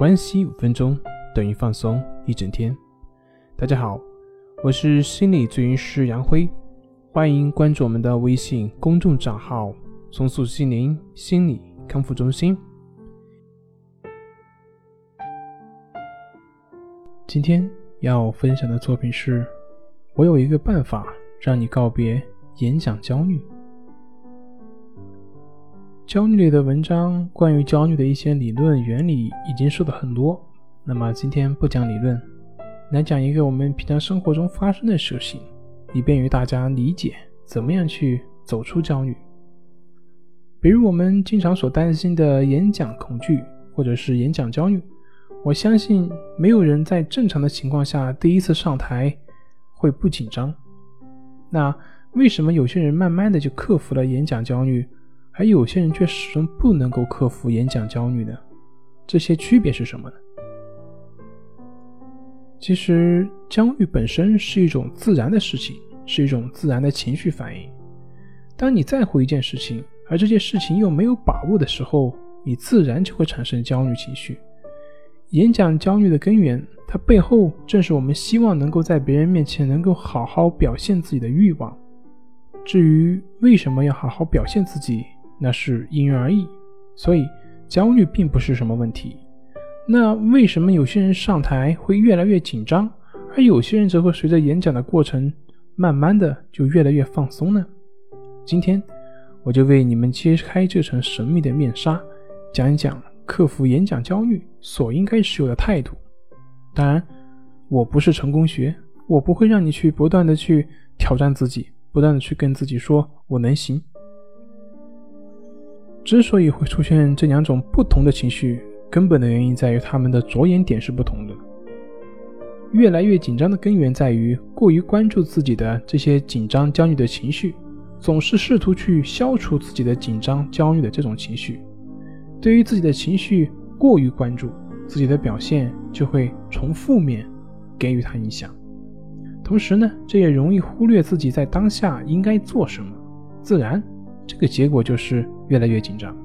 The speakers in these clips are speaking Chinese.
关系五分钟等于放松一整天。大家好，我是心理咨询师杨辉，欢迎关注我们的微信公众账号“松塑心灵心理康复中心”。今天要分享的作品是：我有一个办法让你告别演讲焦虑。焦虑类的文章，关于焦虑的一些理论原理已经说的很多。那么今天不讲理论，来讲一个我们平常生活中发生的事情，以便于大家理解怎么样去走出焦虑。比如我们经常所担心的演讲恐惧，或者是演讲焦虑，我相信没有人在正常的情况下第一次上台会不紧张。那为什么有些人慢慢的就克服了演讲焦虑？而有些人却始终不能够克服演讲焦虑的，这些区别是什么呢？其实，焦虑本身是一种自然的事情，是一种自然的情绪反应。当你在乎一件事情，而这件事情又没有把握的时候，你自然就会产生焦虑情绪。演讲焦虑的根源，它背后正是我们希望能够在别人面前能够好好表现自己的欲望。至于为什么要好好表现自己？那是因人而异，所以焦虑并不是什么问题。那为什么有些人上台会越来越紧张，而有些人则会随着演讲的过程，慢慢的就越来越放松呢？今天我就为你们揭开这层神秘的面纱，讲一讲克服演讲焦虑所应该持有的态度。当然，我不是成功学，我不会让你去不断的去挑战自己，不断的去跟自己说我能行。之所以会出现这两种不同的情绪，根本的原因在于他们的着眼点是不同的。越来越紧张的根源在于过于关注自己的这些紧张、焦虑的情绪，总是试图去消除自己的紧张、焦虑的这种情绪。对于自己的情绪过于关注，自己的表现就会从负面给予他影响。同时呢，这也容易忽略自己在当下应该做什么，自然。这个结果就是越来越紧张，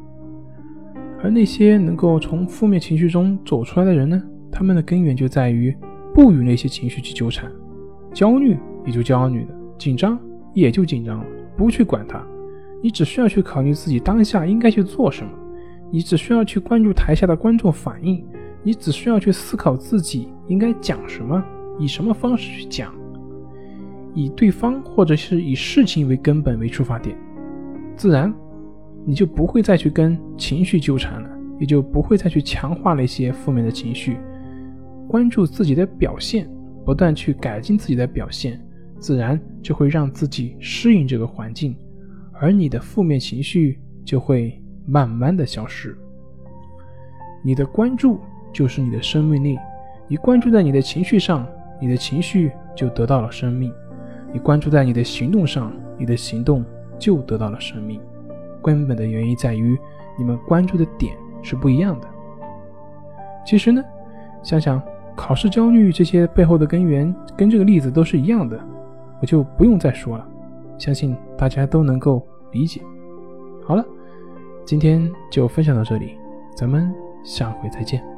而那些能够从负面情绪中走出来的人呢？他们的根源就在于不与那些情绪去纠缠，焦虑也就焦虑了，紧张也就紧张了，不去管它。你只需要去考虑自己当下应该去做什么，你只需要去关注台下的观众反应，你只需要去思考自己应该讲什么，以什么方式去讲，以对方或者是以事情为根本为出发点。自然，你就不会再去跟情绪纠缠了，也就不会再去强化那些负面的情绪。关注自己的表现，不断去改进自己的表现，自然就会让自己适应这个环境，而你的负面情绪就会慢慢的消失。你的关注就是你的生命力，你关注在你的情绪上，你的情绪就得到了生命；你关注在你的行动上，你的行动。就得到了生命，根本的原因在于你们关注的点是不一样的。其实呢，想想考试焦虑这些背后的根源，跟这个例子都是一样的，我就不用再说了，相信大家都能够理解。好了，今天就分享到这里，咱们下回再见。